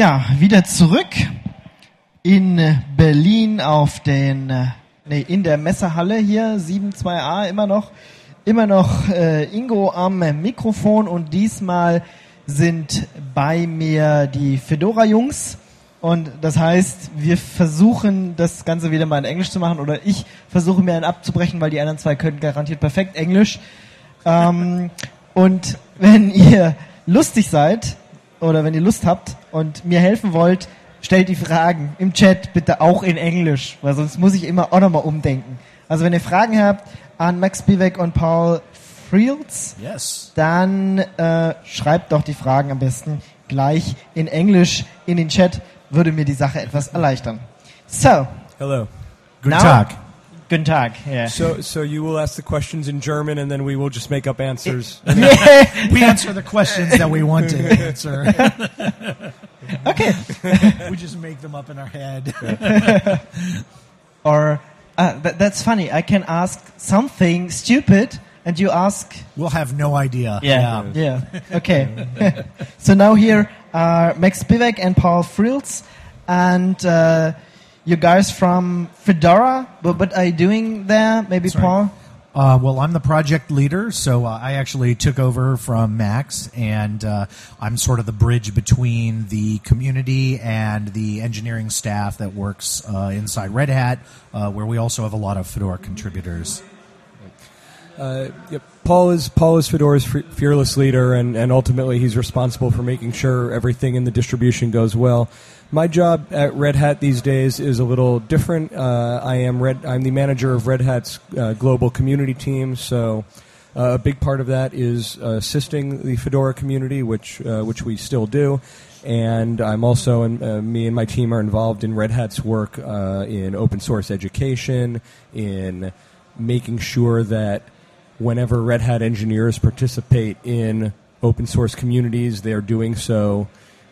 Ja, wieder zurück in Berlin auf den, äh, nee, in der Messehalle hier, 72a, immer noch, immer noch äh, Ingo am Mikrofon und diesmal sind bei mir die Fedora-Jungs. Und das heißt, wir versuchen das Ganze wieder mal in Englisch zu machen oder ich versuche mir einen abzubrechen, weil die anderen zwei können garantiert perfekt Englisch. Ähm, und wenn ihr lustig seid oder wenn ihr Lust habt und mir helfen wollt, stellt die Fragen im Chat bitte auch in Englisch, weil sonst muss ich immer auch nochmal umdenken. Also wenn ihr Fragen habt an Max Spivak und Paul Friels, Yes. dann äh, schreibt doch die Fragen am besten gleich in Englisch in den Chat, würde mir die Sache etwas erleichtern. So, Hello. Guten Tag. Guten Tag. Yeah. So, so you will ask the questions in German, and then we will just make up answers. We answer the questions that we want to answer. okay. we just make them up in our head. Or uh, that, that's funny. I can ask something stupid, and you ask We'll have no idea. Yeah, yeah. Okay. so now here are Max Spevak and Paul Frields, and uh, you guys from Fedora. But what are you doing there? Maybe Sorry. Paul. Uh, well, I'm the project leader, so uh, I actually took over from Max, and uh, I'm sort of the bridge between the community and the engineering staff that works uh, inside Red Hat, uh, where we also have a lot of Fedora contributors. Uh, yep. Paul is Paul is Fedora's fe- fearless leader, and, and ultimately he's responsible for making sure everything in the distribution goes well. My job at Red Hat these days is a little different. Uh, I am Red. I'm the manager of Red Hat's uh, global community team. So uh, a big part of that is assisting the Fedora community, which uh, which we still do. And I'm also, in, uh, me and my team are involved in Red Hat's work uh, in open source education, in making sure that whenever Red Hat engineers participate in open source communities, they're doing so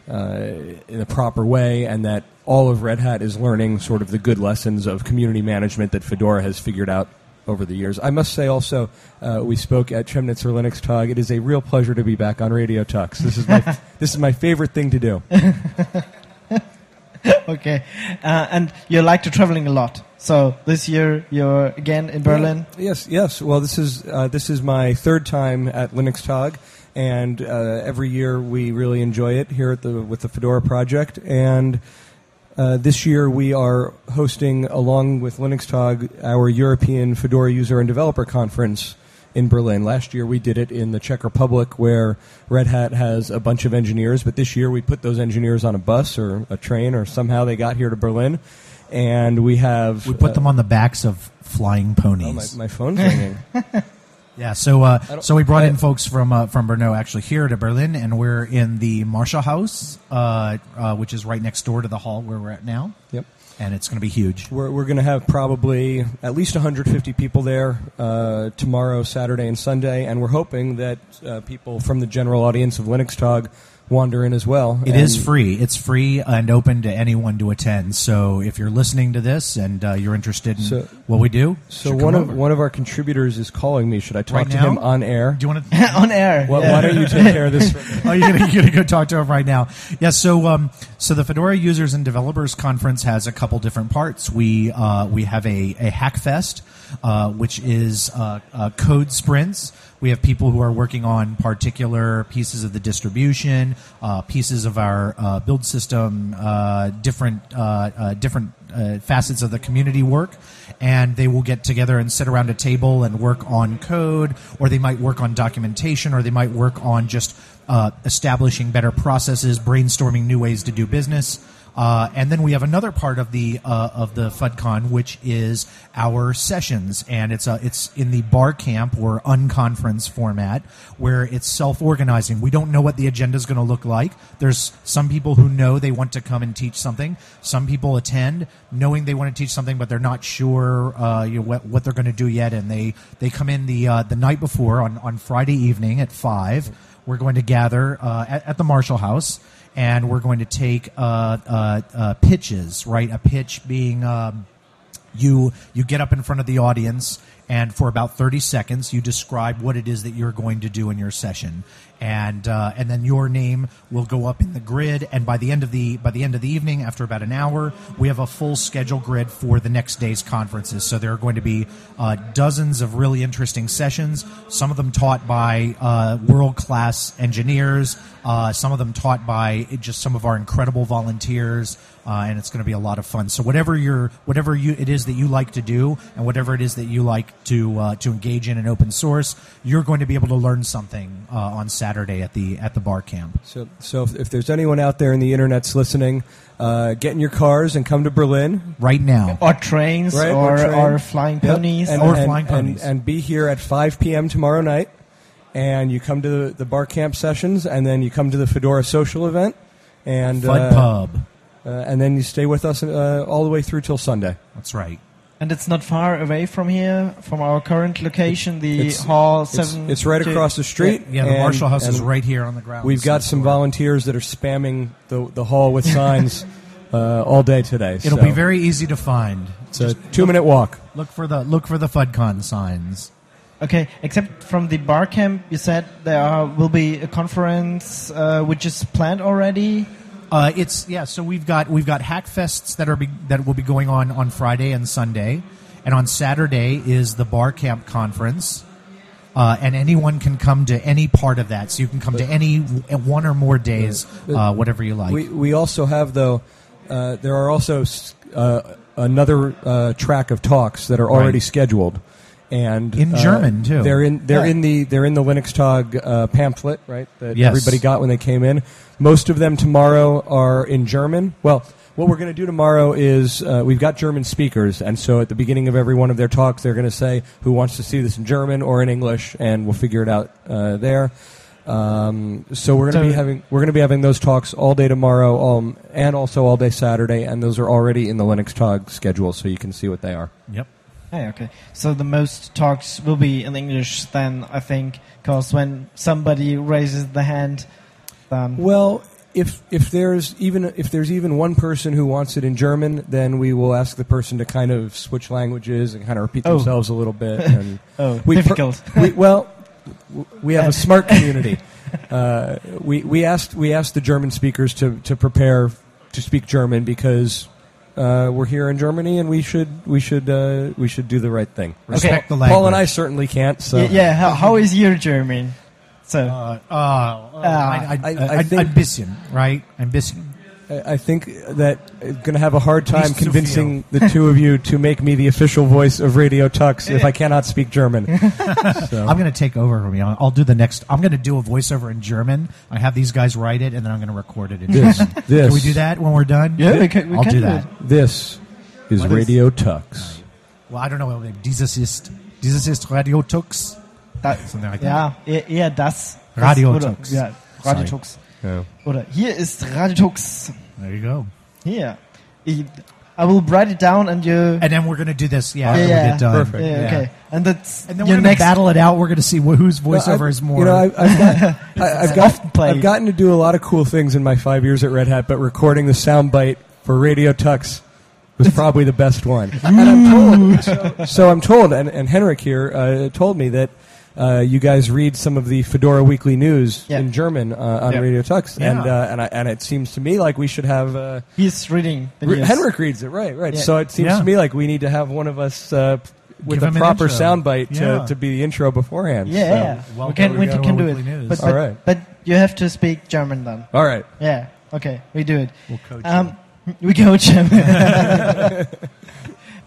in a proper way, and that all of Red Hat is learning sort of the good lessons of community management that Fedora has figured out over the years. I must say also, uh, we spoke at Chemnitzer Linux Talk. It is a real pleasure to be back on Radio Tux. This is my this is my favorite thing to do. Okay. Uh, and you like to traveling a lot. So this year you're again in Berlin. Yes, yes. Well, this is uh, this is my third time at Linux Tag, and uh, every year we really enjoy it here at the with the Fedora project. And uh, this year we are hosting, along with Linux Tag, our European Fedora User and Developer Conference in Berlin. Last year we did it in the Czech Republic, where Red Hat has a bunch of engineers. But this year we put those engineers on a bus or a train, or somehow they got here to Berlin. And we have We put uh, them on the backs of flying Oh, my, ponies. my phone's ringing. Yeah, so uh, so we brought in folks from uh, from Brno actually here to Berlin, and we're in the Marshall House, uh, uh, which is right next door to the hall where we're at now, Yep. and it's going to be huge. We're, we're going to have probably at least 150 people there uh, tomorrow, Saturday, and Sunday, and we're hoping that uh, people from the general audience of Linux Tag wander in as well. It And is free. It's free and open to anyone to attend. So if you're listening to this and uh, you're interested in So- what we do, So one of over. one of our contributors is calling me. Should I talk Right to now? him on air? Do you want to? on air. Why, yeah. why don't you take care of this? oh, you're gonna, you're gonna go talk to him right now. Yeah. So, um, so the Fedora Users and Developers Conference has a couple different parts. We uh, we have a a Hackfest, uh, which is uh, uh, code sprints. We have people who are working on particular pieces of the distribution, pieces of our build system, different different facets of the community work, and they will get together and sit around a table and work on code, or they might work on documentation, or they might work on just uh, establishing better processes, brainstorming new ways to do business. Uh, and then we have another part of the uh, of the FudCon, which is our sessions, and it's uh, it's in the bar camp or unconference format, where it's self organizing. We don't know what the agenda is going to look like. There's some people who know they want to come and teach something. Some people attend knowing they want to teach something, but they're not sure uh, you know, what, what they're going to do yet, and they they come in the uh, the night before on on Friday evening at five. We're going to gather uh, at, at the Marshall House and we're going to take uh, uh, uh, pitches, right? A pitch being um, you you get up in front of the audience and for about 30 seconds, you describe what it is that you're going to do in your session. And uh, and then your name will go up in the grid. And by the end of the by the end of the evening, after about an hour, we have a full schedule grid for the next day's conferences. So there are going to be uh, dozens of really interesting sessions. Some of them taught by uh, world class engineers. Uh, some of them taught by just some of our incredible volunteers uh, and it's going to be a lot of fun. So whatever your whatever you it is that you like to do, and whatever it is that you like to uh, to engage in in open source, you're going to be able to learn something uh, on Saturday at the at the bar camp. So, so if, if there's anyone out there in the internet's listening, uh, get in your cars and come to Berlin. Right now, Or trains, Right, or, or train. or flying Yep. ponies. and, Or and- flying and- ponies. and, be here at 5 p.m. tomorrow night. And you come to the, the bar camp sessions, and then you come to the Fedora social event, and Fud uh, Pub. uh, and then you stay with us uh, all the way through till Sunday. That's right. And it's not far away from here, from our current location, the It's- Hall It's, 7. it's right two- across the street. Yeah, the and- Marshall House is right here on the ground. We've got some volunteers that are spamming the the hall with signs uh, all day today. It'll so be very easy to find. It's a two minute walk. Look for the look for the FudCon signs. Okay, except from the bar camp, you said there are, will be a conference uh, which is planned already. Uh, it's yeah. So we've got we've got hack fests that are be, that will be going on on Friday and Sunday, and on Saturday is the Bar Camp conference, uh, and anyone can come to any part of that. So you can come to any one or more days, uh, whatever you like. We we also have though. Uh, there are also uh, another uh, track of talks that are already Right. scheduled, and In uh, German, too. They're in they're Yeah. in the they're in the Linux Tag uh, pamphlet, right? That Yes. everybody got when they came in. Most of them tomorrow are in German. Well. What we're going to do tomorrow is uh, we've got German speakers, and so at the beginning of every one of their talks, they're going to say who wants to see this in German or in English, and we'll figure it out uh, there. Um, so we're going to So- be having we're going to be having those talks all day tomorrow, um, and also all day Saturday, and those are already in the Linux Tag schedule, so you can see what they are. yep. Hey, okay. So the most talks will be in English then, I think, because when somebody raises the hand, then Well, if if there's even if there's even one person who wants it in German, then we will ask the person to kind of switch languages and kind of repeat Oh. themselves a little bit. And oh, we difficult. we, well, we have a smart community. Uh, we we asked we asked the German speakers to to prepare to speak German because. Uh, we're here in Germany, and we should we should uh, we should do the right thing. Respect the language. Paul and I certainly can't. So Y- yeah, how, how is your German? So Uh, uh, uh, I, I, I- I I, think- ein bisschen, right? Ein bisschen. I I think that I'm going to have a hard time convincing the two of you to make me the official voice of Radio Tux if I cannot speak German. So, I'm going to take over from you. I'll I'll do the next. I'm going to do a voiceover in German. I have these guys write it, and then I'm going to record it in This- German. this- Can we do that when we're done? Yeah, we can- we I'll can do do that. this is What is- Radio Tux. Well, I don't know. Dieses ist dieses ist Radio Tux. that, Something like ja, eher, eher das. das Radio oder, Tux. Yeah, Radio Sorry. Tux. Yeah. Oder hier ist Radio Tux. There you go. Here. I, I will write it down and you. And then we're going to do this. Yeah, yeah, yeah. get done. Perfect. Yeah, Yeah. okay. And that's And then your we're going to battle it out. We're going to see wh- whose Well, voiceover I've- is more. You know, I've, I've, got, I, I've, got. I've gotten to do a lot of cool things in my five years at Red Hat, but recording the soundbite for Radio Tux was probably the best one. and I'm told, so, so I'm told, and, and Henrik here uh, told me that uh, you guys read some of the Fedora Weekly News Yeah. in German uh, on Yeah. Radio Tux, Yeah. and uh, and, I, and it seems to me like we should have. Uh, He's reading the Re- Henrik reads it, right, right. Yeah. So it seems Yeah. to me like we need to have one of us uh, with Give a proper soundbite to, Yeah. to be the intro beforehand. Yeah, So- yeah. well, we can, we we can do it. news. But, but, right. but you have to speak German then. All right. Yeah. Okay, we do it. We'll coach Um, we coach him.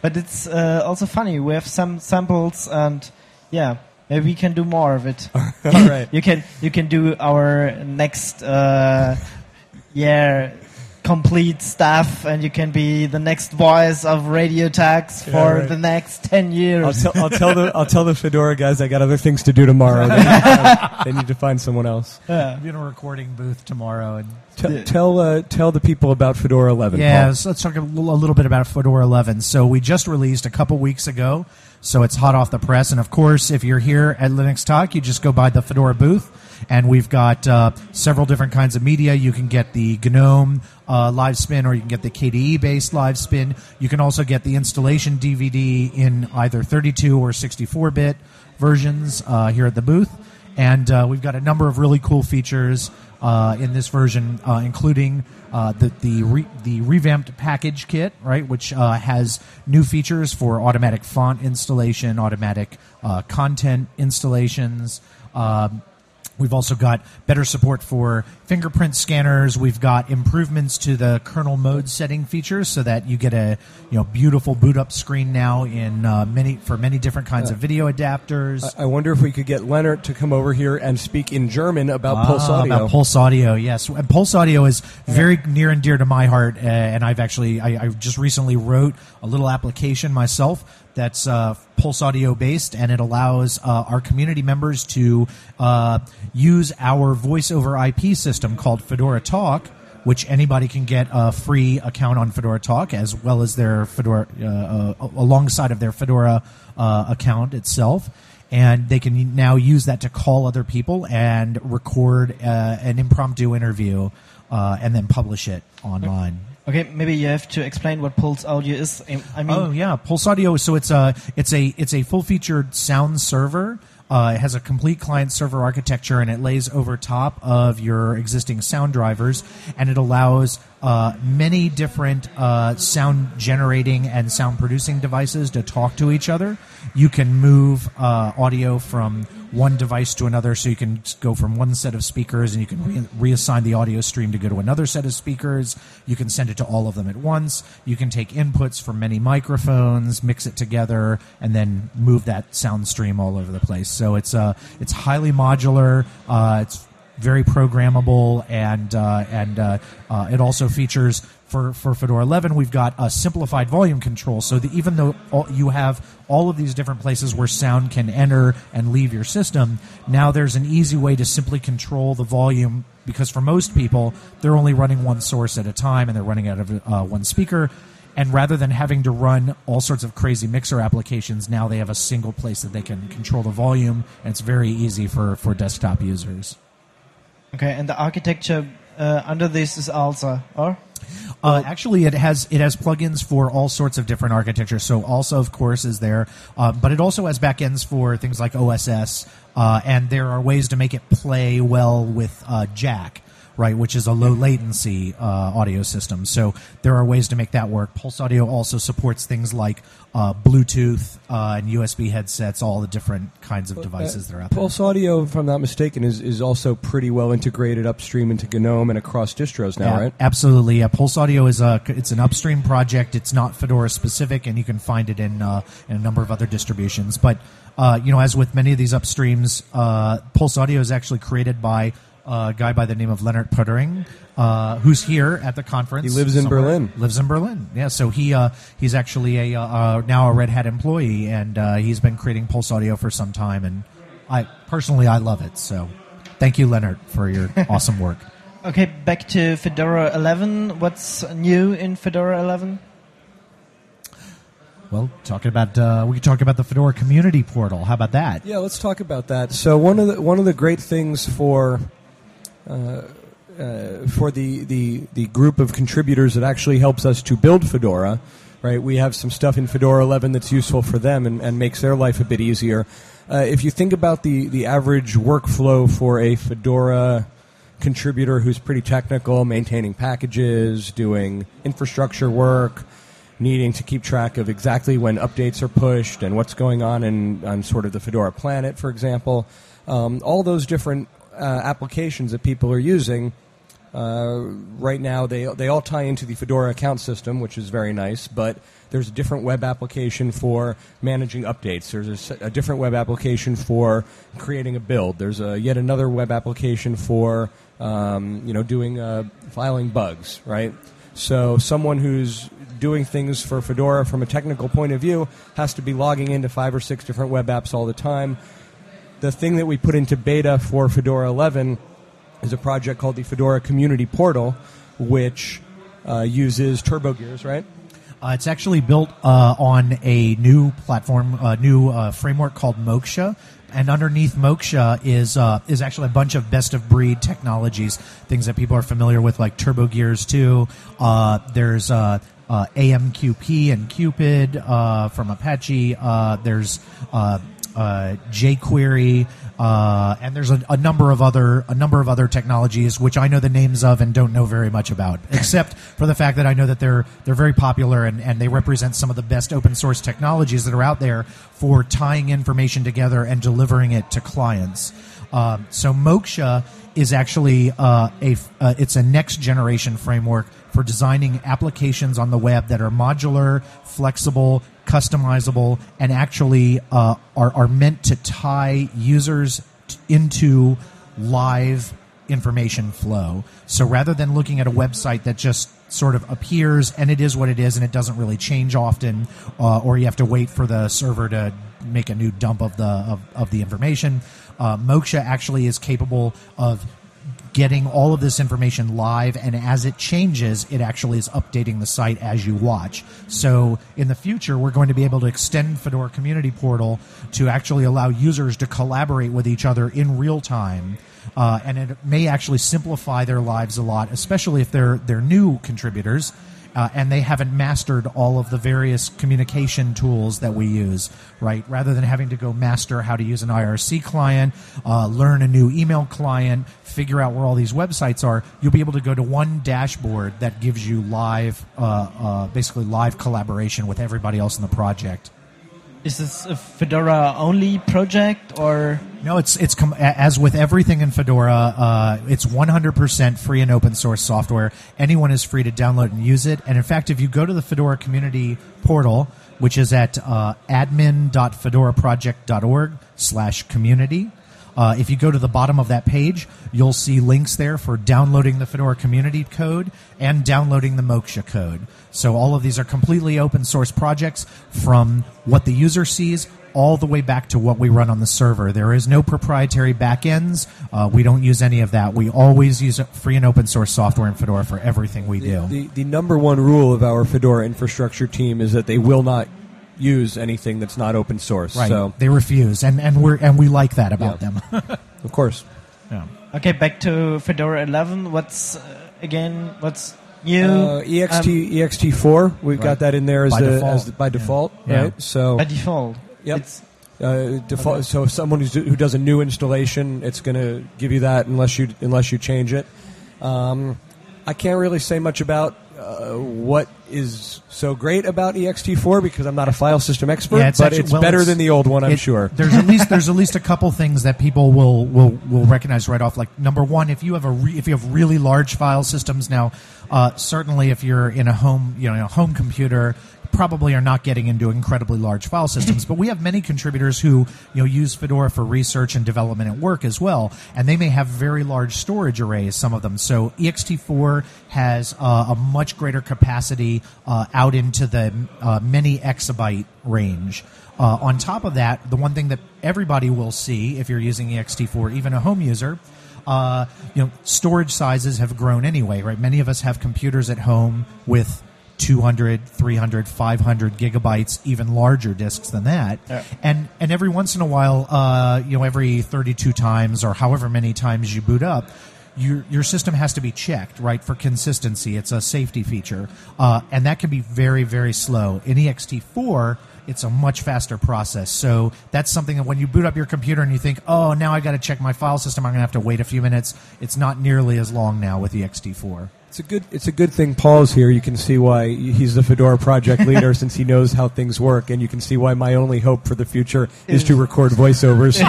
but it's uh, also funny. We have some samples, and yeah, maybe we can do more of it. All right. you can you can do our next uh, yeah complete staff, and you can be the next voice of Radio Tux for Yeah, right. the next ten years. I'll, tell I'll tell the I'll tell the Fedora guys I got other things to do tomorrow. they, need to find, they need to find someone else. yeah. Be in a recording booth tomorrow and T- Tell uh, tell the people about Fedora 11. Yeah, Paul. so let's talk a little, a little bit about Fedora 11. So we just released a couple weeks ago So it's hot off the press. And of course, if you're here at Linux Tag, you just go by the Fedora booth. And we've got uh, several different kinds of media. You can get the GNOME uh, live spin, or you can get the KDE based live spin. You can also get the installation DVD in either 32 or 64 bit versions uh, here at the booth. And uh, we've got a number of really cool features uh, in this version, uh, including uh, the the, re- the revamped PackageKit, right, which uh, has new features for automatic font installation, automatic uh, content installations. Um, We've also got better support for fingerprint scanners. We've got improvements to the kernel mode setting features, so that you get a you know beautiful boot up screen now in uh, many for many different kinds of video adapters. I wonder if we could get Leonard to come over here and speak in German about Pulse Ah, Audio. About Pulse Audio, yes. And Pulse Audio is very near and dear to my heart, uh, and I've actually I, I just recently wrote a little application myself that's uh, Pulse Audio based, and it allows uh, our community members to uh, use our voice over IP system called Fedora Talk. Which anybody can get a free account on Fedora Talk, as well as their Fedora, uh, uh, alongside of their Fedora uh, account itself and they can now use that to call other people and record an impromptu interview and then publish it online. Okay, maybe you have to explain what Pulse Audio is. I mean, Oh yeah, Pulse Audio. So it's a it's a it's a full featured sound server. Uh, it has a complete client server architecture, and it lays over top of your existing sound drivers, and it allows uh, many different uh, sound generating and sound producing devices to talk to each other. You can move uh, audio from one device to another, so you can go from one set of speakers and you can re- reassign the audio stream to go to another set of speakers. You can send it to all of them at once. You can take inputs from many microphones, mix it together, and then move that sound stream all over the place. So it's uh, it's highly modular. Uh, it's very programmable, and uh, and uh, uh, it also features for, for Fedora 11. We've got a simplified volume control, so even though all, you have all of these different places where sound can enter and leave your system, now there's an easy way to simply control the volume. Because for most people, they're only running one source at a time, and they're running out of uh, one speaker. And rather than having to run all sorts of crazy mixer applications, now they have a single place that they can control the volume, and it's very easy for, for desktop users. okay, and the architecture uh, under this is ALSA, or? Uh, actually, it has it has plugins for all sorts of different architectures. So, ALSA, of course, is there, uh, but it also has backends for things like OSS, uh, and there are ways to make it play well with uh, Jack, right, which is a low latency uh, audio system. So, there are ways to make that work. Pulse Audio also supports things like uh, Bluetooth uh, and USB headsets, all the different kinds of devices that are out there. Pulse Audio, if I'm not mistaken, is, is also pretty well integrated upstream into GNOME and across distros now, Yeah, right? Absolutely. Yeah, Pulse Audio is a it's an upstream project. It's not Fedora specific, and you can find it in uh, in a number of other distributions. But uh, you know, as with many of these upstreams, uh, Pulse Audio is actually created by a guy by the name of Leonard Poettering, uh, who's here at the conference. He lives in somewhere. Berlin. Lives in Berlin. Yeah. So he uh, he's actually a uh, uh, now a Red Hat employee, and uh, he's been creating Pulse Audio for some time. And I personally I love it. So thank you, Leonard, for your awesome work. Okay, back to Fedora 11. What's new in Fedora 11? Well, talking about uh, we could talk about the Fedora community portal. How about that? Yeah, let's talk about that. So one of the one of the great things for for the, the the group of contributors that actually helps us to build Fedora, right? We have some stuff in Fedora 11 that's useful for them and, and makes their life a bit easier. Uh, if you think about the the average workflow for a Fedora contributor who's pretty technical, maintaining packages, doing infrastructure work, needing to keep track of exactly when updates are pushed and what's going on in on sort of the Fedora planet, for example. Um, all those different uh, applications that people are using uh, right now, they they all tie into the Fedora account system, which is very nice. But there's a different web application for managing updates. There's a different web application for creating a build. There's a yet another web application for um, you know doing uh, filing bugs, right? So someone who's doing things for Fedora from a technical point of view has to be logging into five or six different web apps all the time. The thing that we put into beta for Fedora 11 is a project called the Fedora Community Portal, which uh, uses TurboGears, right? Uh, it's actually built uh, on a new platform, a new uh, framework called Moksha. And underneath Moksha is uh, is actually a bunch of best of breed technologies, things that people are familiar with, like TurboGears 2. Uh, there's AMQP and Qpid from Apache. There's uh, jQuery, uh, and there's a, a number of other a number of other technologies which I know the names of and don't know very much about, except for the fact that I know that they're they're very popular and, and they represent some of the best open source technologies that are out there for tying information together and delivering it to clients. Um, so Moksha is actually uh, a uh, it's a next generation framework for designing applications on the web that are modular, flexible, customizable, and actually uh, are are meant to tie users t- into live information flow. So rather than looking at a website that just sort of appears and it is what it is and it doesn't really change often, uh, or you have to wait for the server to make a new dump of the of, of the information, uh, Moksha actually is capable of getting all of this information live and as it changes it actually is updating the site as you watch. So in the future we're going to be able to extend fedora community portal to actually allow users to collaborate with each other in real time uh, and it may actually simplify their lives a lot especially if they're they're new contributors uh, and they haven't mastered all of the various communication tools that we use, right? Rather than having to go master how to use an IRC client, uh, learn a new email client, figure out where all these websites are, you'll be able to go to one dashboard that gives you live, uh, uh, basically live collaboration with everybody else in the project. Is this a Fedora only project or? No, it's it's com- as with everything in Fedora, uh, it's 100% free and open source software. Anyone is free to download and use it. And in fact, if you go to the Fedora community portal, which is at uh, admin.fedoraproject.org/community, uh, if you go to the bottom of that page, you'll see links there for downloading the Fedora community code and downloading the Moksha code. So all of these are completely open source projects from what the user sees all the way back to what we run on the server. There is no proprietary backends. Uh, we don't use any of that. We always use free and open source software in Fedora for everything we do. The, the number one rule of our Fedora infrastructure team is that they will not use anything that's not open source. right. So, They refuse, and, and we're and we like that about Yeah. them. of course. yeah. Okay, back to Fedora 11. What's uh, again? What's new? Uh, EXT Um, EXT4, we've Right. got that in there as, By the, default. as the, by default, Yeah. right? So by default. Yep. It's uh, default. So someone who's, who does a new installation, it's going to give you that unless you unless you change it. Um, I can't really say much about uh, what is so great about ext4 because I'm not a file system expert, Yeah, it's but actually- it's well, better it's- than the old one, I'm It- sure. There's at least there's at least a couple things that people will will will recognize right off. Like number one, if you have a re, if you have really large file systems now, uh, certainly if you're in a home you know a home computer. Probably are not getting into incredibly large file systems, but we have many contributors who you know use Fedora for research and development at work as well, and they may have very large storage arrays. Some of them. So ext4 has uh, a much greater capacity uh, out into the uh, many exabyte range. Uh, on top of that, the one thing that everybody will see if you're using ext4, even a home user, uh, you know, storage sizes have grown anyway, right? Many of us have computers at home with 200, 300, 500 gigabytes, even larger disks than that. Yeah. And and every once in a while, uh, you know, every 32 times or however many times you boot up, your your system has to be checked, right, for consistency. It's a safety feature, uh, and that can be very very slow. In ext4, it's a much faster process. So that's something that when you boot up your computer and you think, oh, now I got to check my file system, I'm going to have to wait a few minutes. It's not nearly as long now with ext4. It's a good. It's a good thing Paul's here. You can see why he's the Fedora project leader since he knows how things work, and you can see why my only hope for the future is to record voiceovers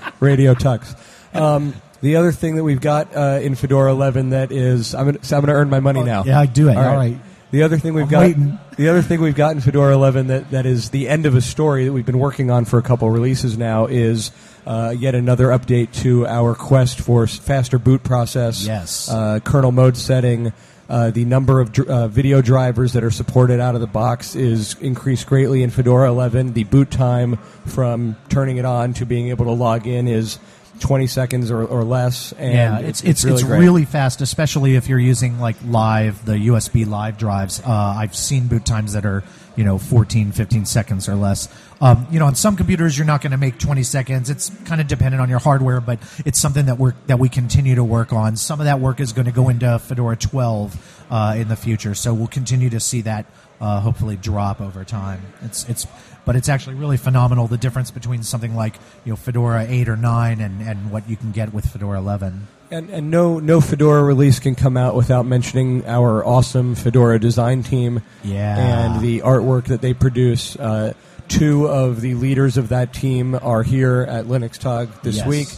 for Radio Tux. Um, the other thing that we've got uh, in Fedora 11 that is, I'm gonna, so I'm going to earn my money now. Yeah, do it. All right. The other thing we've got, waiting. the other thing we've got in Fedora 11 that, that is the end of a story that we've been working on for a couple releases now is uh, yet another update to our quest for faster boot process. Yes. Uh, kernel mode setting. Uh, the number of dr- uh, video drivers that are supported out of the box is increased greatly in Fedora 11. The boot time from turning it on to being able to log in is 20 seconds or, or less. And yeah, it's it's it's, really, really, fast, especially if you're using like live the USB live drives. Uh, I've seen boot times that are you know 14, 15 seconds or less. Um, you know, on some computers you're not going to make 20 seconds. It's kind of dependent on your hardware, but it's something that we that we continue to work on. Some of that work is going to go into Fedora 12 uh, in the future, so we'll continue to see that uh, hopefully drop over time. It's it's but it's actually really phenomenal the difference between something like you know Fedora 8 or 9 and, and what you can get with Fedora 11. And, and no no Fedora release can come out without mentioning our awesome Fedora design team Yeah. and the artwork that they produce. Uh, two of the leaders of that team are here at Linux Tag this Yes. week.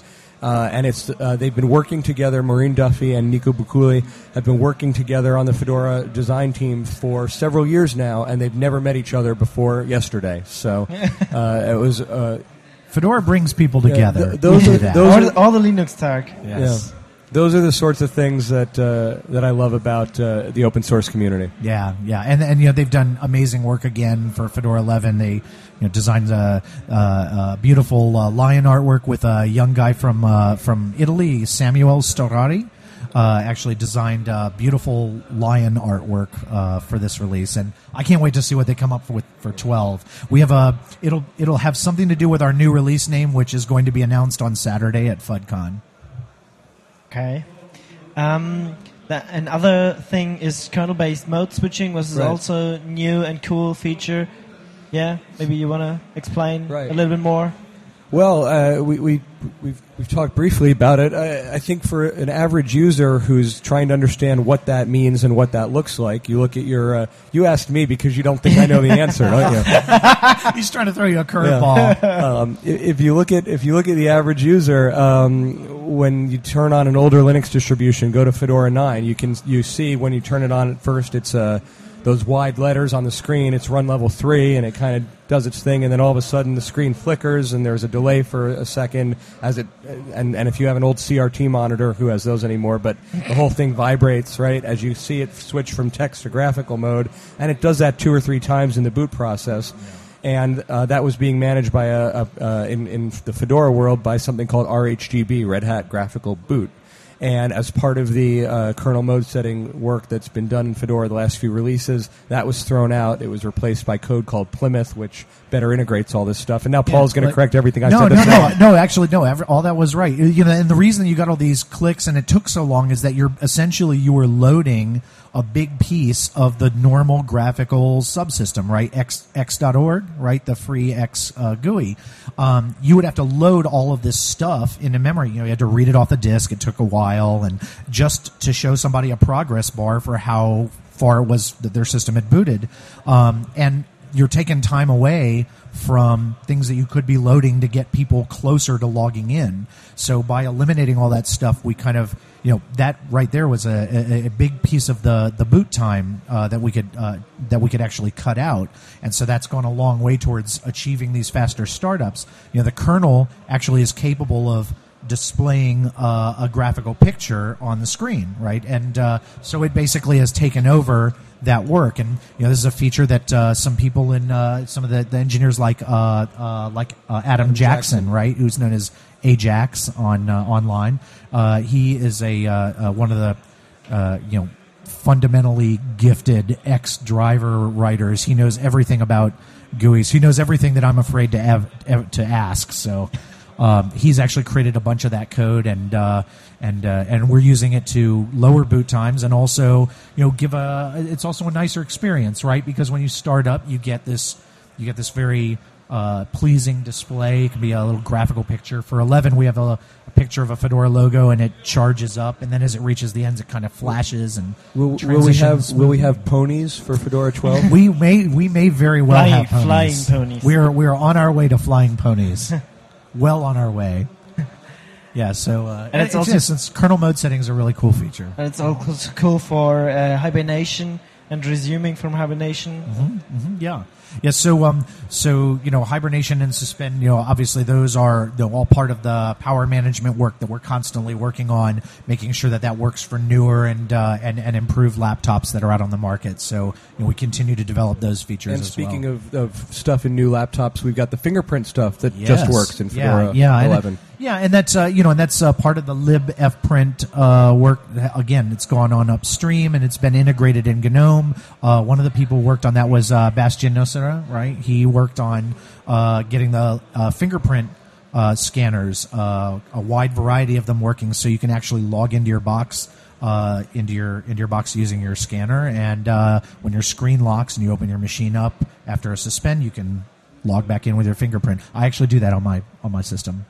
Uh, and it's uh, they've been working together. Máirín Duffy and Nicu Buculei have been working together on the Fedora design team for several years now, and they've never met each other before yesterday. So uh, it was uh, Fedora brings people together. th- those are- those all, are- the, all the Linux tag. Yes. Yeah. Those are the sorts of things that uh, that I love about uh, the open source community. Yeah, yeah, and and you know they've done amazing work again for Fedora 11. They you know designed a, a, a beautiful uh, lion artwork with a young guy from uh, from Italy, Samuel Storari. Uh, actually designed uh, beautiful lion artwork uh, for this release, and I can't wait to see what they come up with for 12. We have a it'll it'll have something to do with our new release name, which is going to be announced on Saturday at FudCon. Okay. Um, that, another thing is kernel-based mode switching, which is Right. also new and cool feature. Yeah, maybe you want to explain Right. a little bit more. Well, uh, we, we we've we've talked briefly about it. I, I think for an average user who's trying to understand what that means and what that looks like, you look at your. Uh, you asked me because you don't think I know the answer, don't you? He's trying to throw you a curveball. um, if you look at if you look at the average user, um, when you turn on an older Linux distribution, go to Fedora 9, you can you see when you turn it on at first, it's uh, those wide letters on the screen. It's run level three, and it kind of does its thing, and then all of a sudden the screen flickers, and there's a delay for a second as it. And, and if you have an old CRT monitor, who has those anymore? But the whole thing vibrates right as you see it switch from text to graphical mode, and it does that two or three times in the boot process and uh, that was being managed by a, a in, in the Fedora world by something called RHGB, Red Hat Graphical Boot. And as part of the uh, kernel mode setting work that's been done in Fedora the last few releases, that was thrown out. It was replaced by code called Plymouth, which better integrates all this stuff. And now Paul's going to correct everything I no, said. No, no, wrong. no, Actually, no. Every, all that was right. You know, and the reason you got all these clicks and it took so long is that you're essentially you were loading a big piece of the normal graphical subsystem, right? X X.org, right? The free X uh, GUI. Um, you would have to load all of this stuff into memory. You know, you had to read it off the disk. It took a while, and just to show somebody a progress bar for how far it was that their system had booted, um, and you're taking time away from things that you could be loading to get people closer to logging in. So by eliminating all that stuff, we kind of, you know, that right there was a, a, a big piece of the, the boot time uh, that we could uh, that we could actually cut out, and so that's gone a long way towards achieving these faster startups. You know, the kernel actually is capable of displaying uh, a graphical picture on the screen, right? And uh, so it basically has taken over that work. And you know, this is a feature that uh, some people in uh, some of the, the engineers like uh, uh, like uh, Adam Jackson, Jackson. right, who's known as Ajax on uh, online. Uh, he is a uh, uh, one of the uh, you know fundamentally gifted X driver writers. He knows everything about GUIs. He knows everything that I'm afraid to to ask. So um, he's actually created a bunch of that code, and uh, and uh, and we're using it to lower boot times and also you know give a. It's also a nicer experience, right? Because when you start up, you get this you get this very uh, pleasing display. It can be a little graphical picture. For 11, we have a, a picture of a Fedora logo, and it charges up, and then as it reaches the ends, it kind of flashes and Will, will we have will we have ponies for Fedora 12? We may we may very well Flying- have ponies. flying ponies. We're we're on our way to flying ponies. well on our way. Yeah, so uh, And it's it's, also- it's kernel mode settings are a really cool feature. And it's also cool for uh, hibernation and resuming from hibernation. Mhm, yeah. Yeah, so um, so you know, hibernation and suspend, you know, obviously those are you know, all part of the power management work that we're constantly working on, making sure that that works for newer and uh, and and improved laptops that are out on the market. So you know, we continue to develop those features. And as speaking well. of, of stuff in new laptops, we've got the fingerprint stuff that Yes. just works in Fedora yeah, yeah, and- 11. yeah, and that's uh, you know, and that's uh, part of the libfprint uh, work. Again, it's gone on upstream and it's been integrated in GNOME. Uh, one of the people who worked on that was uh, Bastien Nocera, right? He worked on uh, getting the uh, fingerprint. Uh, scanners, uh, a wide variety of them working, so you can actually log into your box, uh, into your into your box using your scanner. And uh, when your screen locks and you open your machine up after a suspend, you can log back in with your fingerprint. I actually do that on my on my system.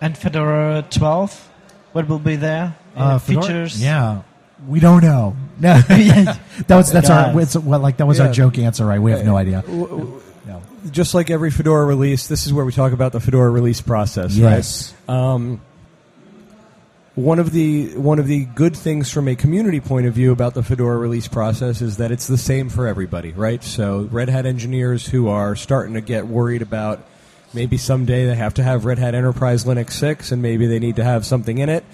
And Fedora 12, what will be there? Uh, Uh, Fedora- features? Yeah, we don't know. No, that was that's our it's, well, like that was our joke answer, right? We have no idea. No. Just like every Fedora release, this is where we talk about the Fedora release process, Yes. right? Um, one of the one of the good things from a community point of view about the Fedora release process is that it's the same for everybody, right? So Red Hat engineers who are starting to get worried about maybe someday they have to have Red Hat Enterprise Linux 6 and maybe they need to have something in it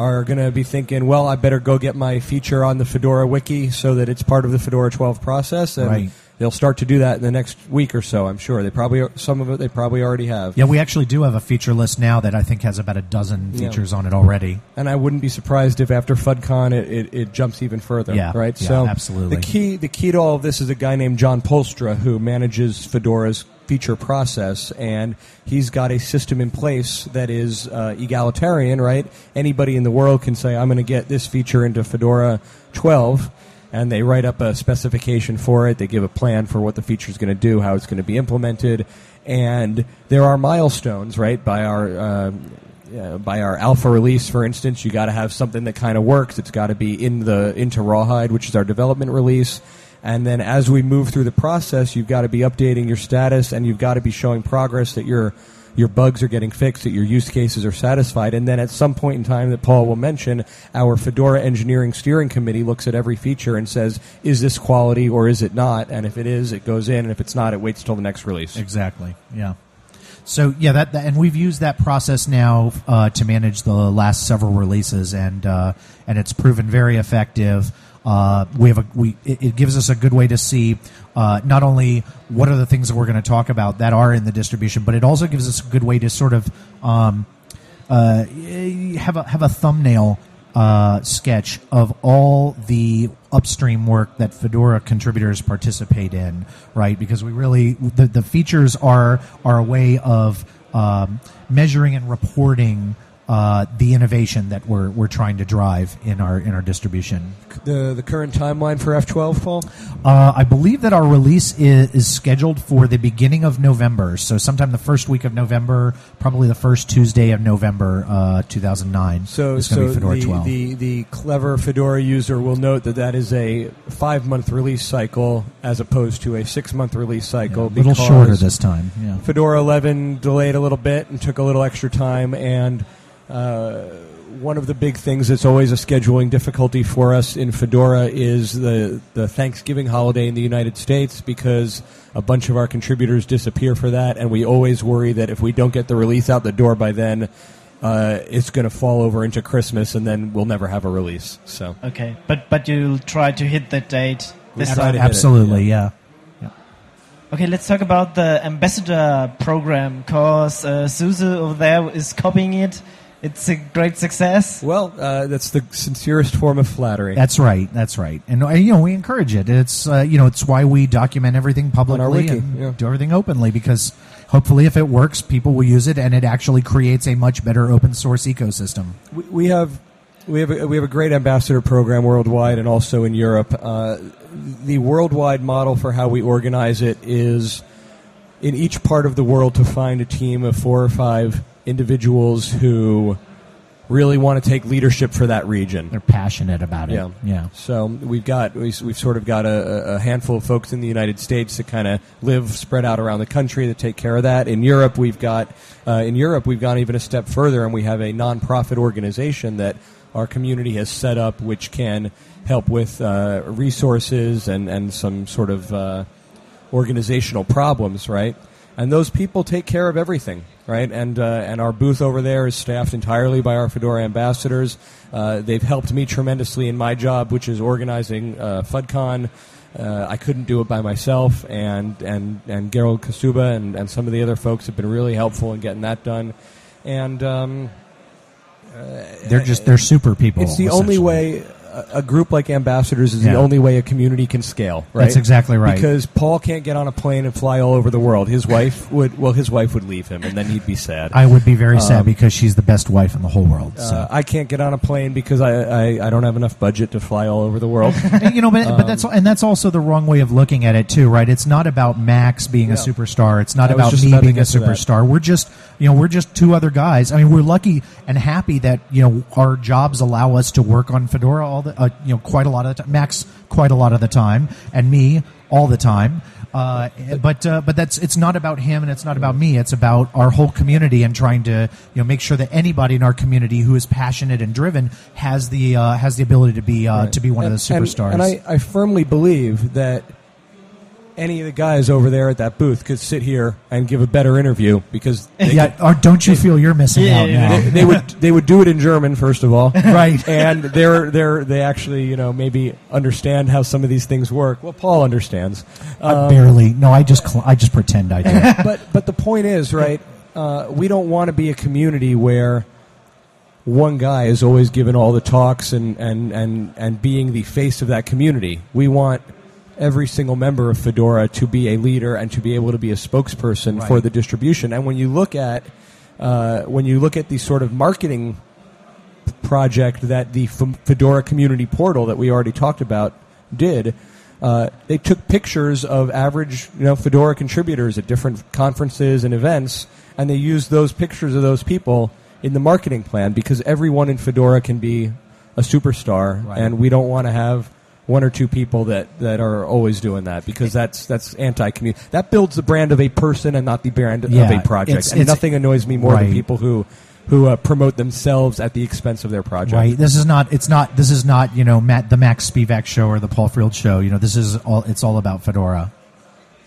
are going to be thinking, well, I better go get my feature on the Fedora wiki so that it's part of the Fedora 12 process and Right. they'll start to do that in the next week or so, I'm sure. They probably some of it they probably already have. Yeah, we actually do have a feature list now that I think has about a dozen Yeah. features on it already. and I wouldn't be surprised if after FudCon it, it, it jumps even further. Yeah, right. yeah, so absolutely. The key the key to all of this is a guy named John Poelstra who manages Fedora's feature process, and he's got a system in place that is uh, egalitarian. Right. Anybody in the world can say, "I'm going to get this feature into Fedora 12." And they write up a specification for it. They give a plan for what the feature is going to do, how it's going to be implemented, and there are milestones, right? By our uh, by our alpha release, for instance, you got to have something that kind of works. It's got to be in the into Rawhide, which is our development release. And then as we move through the process, you've got to be updating your status, and you've got to be showing progress that your your bugs are getting fixed, that your use cases are satisfied. And then at some point in time, that Paul will mention, our Fedora engineering steering committee looks at every feature and says, is this quality or is it not? And if it is, it goes in, and if it's not, it waits till the next release. Exactly. Yeah. So yeah, that, that and we've used that process now uh, to manage the last several releases, and uh, and it's proven very effective. Uh, we have a we it, it gives us a good way to see uh, not only what are the things that we're going to talk about that are in the distribution, but it also gives us a good way to sort of um, uh, have a have a thumbnail uh, sketch of all the upstream work that Fedora contributors participate in, right? Because we really the, the features are are a way of um, measuring and reporting uh, the innovation that we're we're trying to drive in our in our distribution. The the current timeline for F12, Paul? Uh, I believe that our release is, is scheduled for the beginning of November, so sometime the first week of November, probably the first Tuesday of November, uh, 2009. So, is going to so be Fedora the, 12. the the clever Fedora user will note that that is a five month release cycle as opposed to a six month release cycle. a little shorter this time. Yeah. Fedora 11 delayed a little bit and took a little extra time, and uh, one of the big things that's always a scheduling difficulty for us in Fedora is the the Thanksgiving holiday in the United States because a bunch of our contributors disappear for that, and we always worry that if we don't get the release out the door by then. Uh, it's going to fall over into Christmas, and then we'll never have a release. So Okay, but but you'll try to hit that date this time. to hit it, Absolutely, yeah. Okay, let's talk about the ambassador program because uh, SUSE over there is copying it. It's a great success. Well, uh, that's the sincerest form of flattery. That's right. That's right. And uh, you know we encourage it. It's uh, you know it's why we document everything publicly wiki, and yeah. do everything openly because hopefully if it works, people will use it and it actually creates a much better open source ecosystem. We, we have we have a, we have a great ambassador program worldwide and also in Europe. Uh, the worldwide model for how we organize it is in each part of the world to find a team of four or five individuals who really want to take leadership for that region. They're passionate about it. Yeah. Yeah. So we've got we, we've sort of got a, a handful of folks in the United States that kind of live spread out around the country that take care of that. In Europe, we've got uh, in Europe we've gone even a step further, and we have a nonprofit organization that our community has set up, which can help with uh, resources and, and some sort of uh, organizational problems, right? And those people take care of everything, right? And uh, and our booth over there is staffed entirely by our Fedora ambassadors. Uh, they've helped me tremendously in my job, which is organizing uh, FudCon. Uh, I couldn't do it by myself, and and and Gerold Kassube and, and some of the other folks have been really helpful in getting that done. And um, They're just they're super people. it's the only way a, group like ambassadors is Yeah. the only way a community can scale. Right? That's exactly right. Because Paul can't get on a plane and fly all over the world. His wife would. Well, his wife would leave him, and then he'd be sad. I would be very sad Um, because she's the best wife in the whole world. So. uh, I can't get on a plane because I, I, I don't have enough budget to fly all over the world. And, you know, but, but that's and that's also the wrong way of looking at it too, right? It's not about Max being a superstar. It's not I about me about being a get to that. superstar. We're just, you know, we're just two other guys. I mean, we're lucky and happy that you know our jobs allow us to work on Fedora all the, uh, you know, quite a lot of the time. Max quite a lot of the time, and me all the time. Uh, but uh, but that's it's not about him and it's not about me. It's about our whole community and trying to you know make sure that anybody in our community who is passionate and driven has the uh, has the ability to be uh, Right. to be one And- of the and- superstars. And, I, I firmly believe that any of the guys over there at that booth could sit here and give a better interview because they, yeah, or don't you feel you're missing Yeah, out yeah, now? they, they would they would do it in German first of all, Right. And they're they're they actually you know maybe understand how some of these things work. Well, Paul understands. I barely. No, I just cl- I just pretend I do. but but the point is, right? Uh, we don't want to be a community where one guy is always giving all the talks and, and, and, and being the face of that community. We want every single member of Fedora to be a leader and to be able to be a spokesperson for the distribution. And when you look at uh, when you look at the sort of marketing project that the F- Fedora community portal that we already talked about did. Uh, they took pictures of average, you know, Fedora contributors at different conferences and events, and they used those pictures of those people in the marketing plan because everyone in Fedora can be a superstar, Right. and we don't want to have one or two people that, that are always doing that because that's that's anti-community. That builds the brand of a person and not the brand Yeah, of a project. it's- and it's- nothing annoys me more Right. than people who who uh, promote themselves at the expense of their project. Right. This is not. It's not. This is not. You know, Matt, the Max Spevak show or the Paul Frields show. You know, this is all. It's all about Fedora.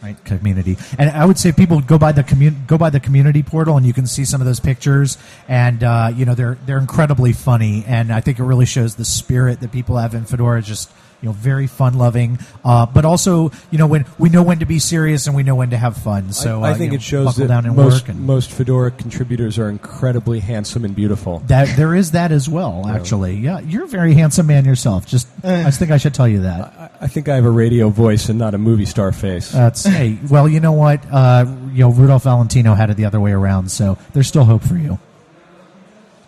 Right, community, and I would say people go by the commun- go by the community portal, and you can see some of those pictures, and uh, you know they're they're incredibly funny, and I think it really shows the spirit that people have in Fedora. Just you know, very fun loving, uh, but also you know when we know when to be serious and we know when to have fun. So I, I uh, think you it shows buckle that down and most work and most Fedora contributors are incredibly handsome and beautiful. That there is that as well. Actually, yeah, you're a very handsome man yourself. Just, I just think I should tell you that. I, I think I have a radio voice and not a movie star face. That's hey. Well, you know what? Uh, you know, Rudolph Valentino had it the other way around, so there's still hope for you.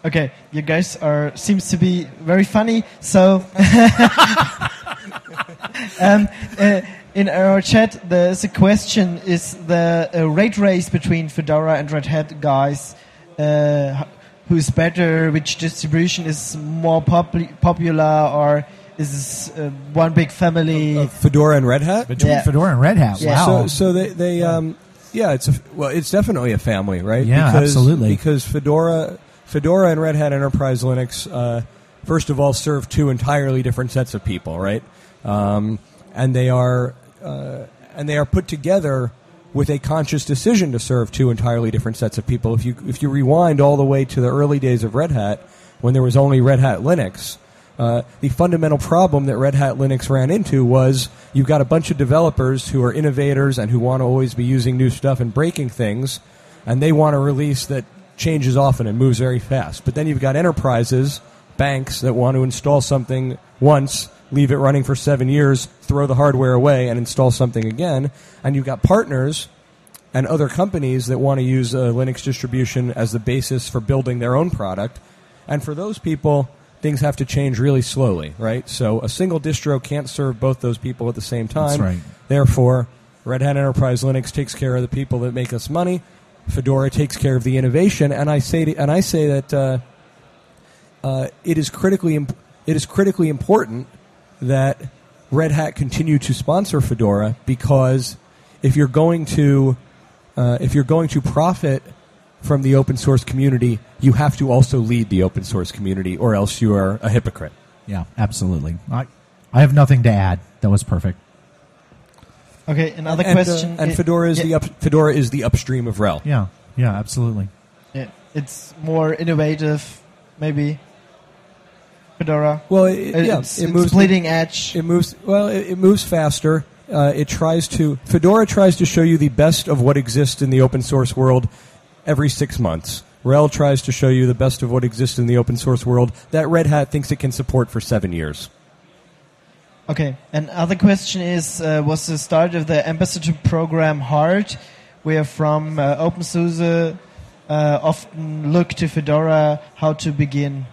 Okay, you guys are seems to be very funny. So, um, uh, in our chat, there's a question: Is the uh, rate race between Fedora and Red Hat guys? Uh, who's better? Which distribution is more popul- popular, or is this, uh, one big family? Of Fedora and Red Hat. Between Yeah. Fedora and Red Hat, Yeah. wow. So, so they, they um, yeah, it's a, well, it's definitely a family, right? Yeah, because, absolutely. Because Fedora, Fedora and Red Hat Enterprise Linux, uh, first of all, serve two entirely different sets of people, right? Um, and they are, uh, and they are put together with a conscious decision to serve two entirely different sets of people. If you if you rewind all the way to the early days of Red Hat, when there was only Red Hat Linux, uh, the fundamental problem that Red Hat Linux ran into was you've got a bunch of developers who are innovators and who want to always be using new stuff and breaking things, and they want a release that changes often and moves very fast. But then you've got enterprises, banks that want to install something once, leave it running for seven years, throw the hardware away, and install something again. And you've got partners and other companies that want to use a Linux distribution as the basis for building their own product. And for those people, things have to change really slowly, right? So a single distro can't serve both those people at the same time. That's right. Therefore, Red Hat Enterprise Linux takes care of the people that make us money. Fedora takes care of the innovation, and I say to, and I say that uh, uh, it is critically imp- it is critically important that Red Hat continue to sponsor Fedora because if you're going to uh, if you're going to profit from the open source community, you have to also lead the open source community, or else you are a hypocrite. Yeah, absolutely. I, I have nothing to add. That was perfect. Okay, another and, uh, question. and i- Fedora is yeah, the up, Fedora is the upstream of RHEL. Yeah, yeah, absolutely. yeah, it's more innovative, maybe. Fedora. Well, it, yeah, it's, it moves bleeding edge. It moves well. It, it moves faster. Uh, it tries to Fedora tries to show you the best of what exists in the open source world every six months. RHEL tries to show you the best of what exists in the open source world that Red Hat thinks it can support for seven years. Okay, and other question is: uh, Was the start of the ambassador program hard? Where from uh, OpenSUSE uh, often look to Fedora how to begin,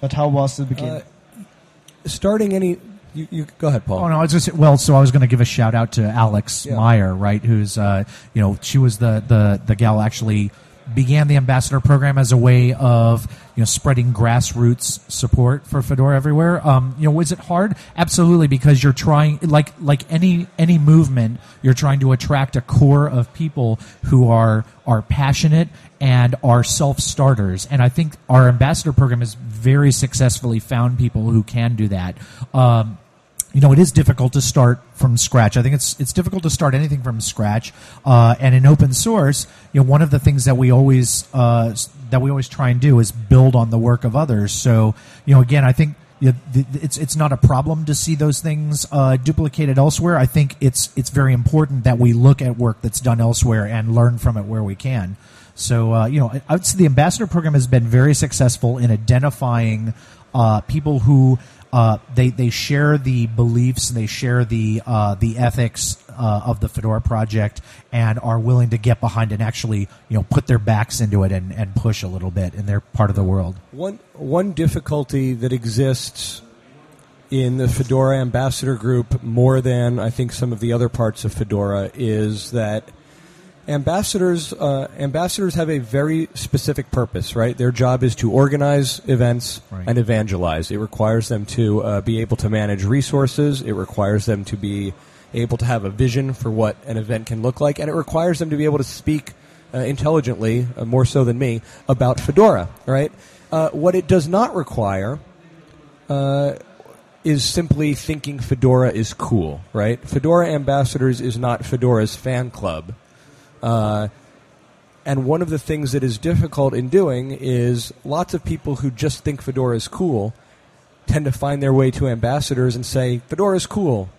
but how was the begin? Uh, starting any, you, you go ahead, Paul. Oh no, I was just well. So I was going to give a shout out to Alex Yeah. Meyer, right? Who's uh, you know she was the the the gal actually began the ambassador program as a way of you know spreading grassroots support for Fedora everywhere. Um, you know, was it hard? Absolutely, because you're trying like like any any movement, you're trying to attract a core of people who are are passionate and are self starters. And I think our ambassador program has very successfully found people who can do that. Um, you know, it is difficult to start from scratch. I think it's it's difficult to start anything from scratch. Uh, and in open source, you know, one of the things that we always uh, that we always try and do is build on the work of others. So, you know, again, I think you know, it's it's not a problem to see those things uh, duplicated elsewhere. I think it's it's very important that we look at work that's done elsewhere and learn from it where we can. So, uh, you know, I- I would say the ambassador program has been very successful in identifying uh, people who uh, they they share the beliefs and they share the uh, the ethics uh, of the Fedora project and are willing to get behind and actually you know put their backs into it and, and push a little bit in their part of the world. One one difficulty that exists in the Fedora ambassador group more than I think some of the other parts of Fedora is that ambassadors uh, ambassadors have a very specific purpose, right? Their job is to organize events Right. and evangelize. It requires them to uh, be able to manage resources. It requires them to be able to have a vision for what an event can look like, and it requires them to be able to speak uh, intelligently, uh, more so than me, about Fedora. Right? Uh, what it does not require uh, is simply thinking Fedora is cool, right? Fedora Ambassadors is not Fedora's fan club. Uh, and one of the things that is difficult in doing is lots of people who just think Fedora is cool tend to find their way to ambassadors and say, Fedora is cool.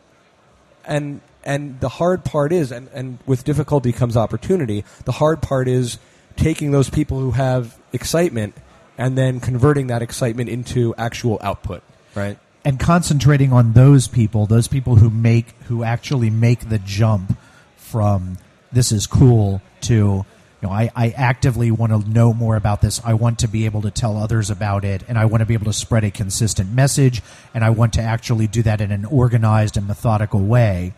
And and the hard part is, and, and with difficulty comes opportunity, the hard part is taking those people who have excitement and then converting that excitement into actual output, right? and concentrating on those people, those people who make who actually make the jump from this is cool to you know I, I actively want to know more about this. I want to be able to tell others about it, and I want to be able to spread a consistent message, and I want to actually do that in an organized and methodical way.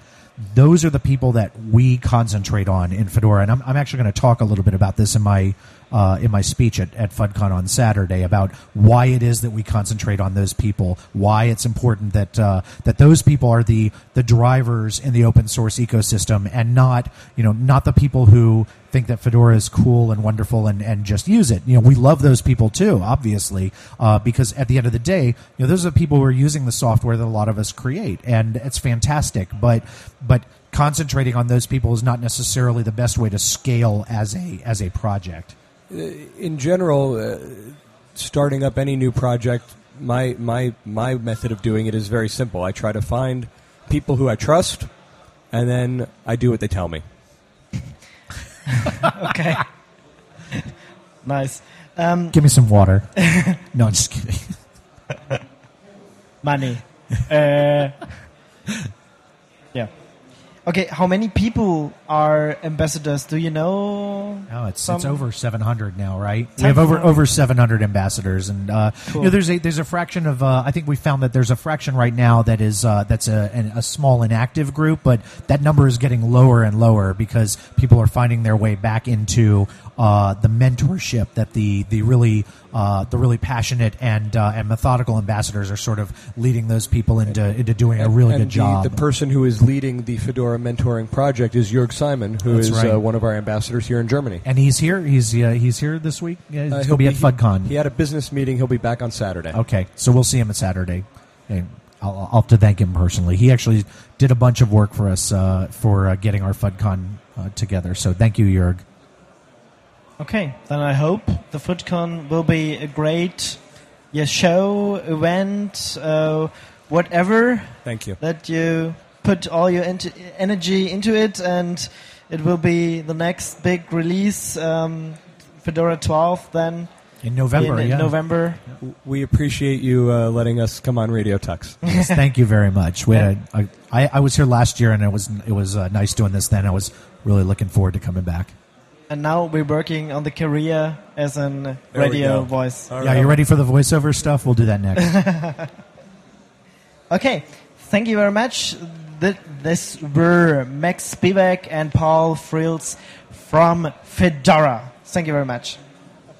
Those are the people that we concentrate on in Fedora, and I'm, I'm actually going to talk a little bit about this in my uh, in my speech at, at FudCon on Saturday about why it is that we concentrate on those people, why it's important that uh, that those people are the the drivers in the open source ecosystem, and not you know not the people who think that Fedora is cool and wonderful and, and just use it. You know, we love those people too, obviously, uh, because at the end of the day, you know, those are the people who are using the software that a lot of us create, and it's fantastic. But but concentrating on those people is not necessarily the best way to scale as a as a project. In general, uh, starting up any new project, my my my method of doing it is very simple. I try to find people who I trust, and then I do what they tell me. okay. nice. Um, Give me some water. no, I'm just kidding. money. uh, yeah. Okay, how many people are ambassadors? Do you know? No, it's Some- it's over 700 now, right? We have over 700. over 700 ambassadors, and uh, you Cool. know, there's a there's a fraction of uh, I think we found that there's a fraction right now that is uh, that's a an, a small inactive group, but that number is getting lower and lower because people are finding their way back into uh, the mentorship that the the really uh, the really passionate and uh, and methodical ambassadors are sort of leading those people into into doing a really and good the, job. The person who is leading the Fedora mentoring project is Jörg Simon, who That's is right. uh, one of our ambassadors here in Germany. and he's here. He's uh, he's here this week. Yeah, he's Uh, going he'll to be at FudCon. He had a business meeting. He'll be back on Saturday. Okay, so we'll see him at Saturday. And I'll, I'll have to thank him personally. He actually did a bunch of work for us uh, for uh, getting our FudCon uh, together. So thank you, Jörg. Okay, then I hope the FudCon will be a great yeah, show, event, uh, whatever Thank you. that you put all your into energy into it, and it will be the next big release, um, Fedora 12, then In November, in, in yeah. November. We appreciate you uh, letting us come on Radio Tux. Yes, thank you very much. We had a, I, I was here last year, and it was it was uh, nice doing this. Then I was really looking forward to coming back. And now we're working on the career as an There radio voice. All yeah, right. you ready for the voiceover stuff? We'll do that next. Okay, thank you very much. Th- This were Max Spevak and Paul Frields from Fedora. Thank you very much.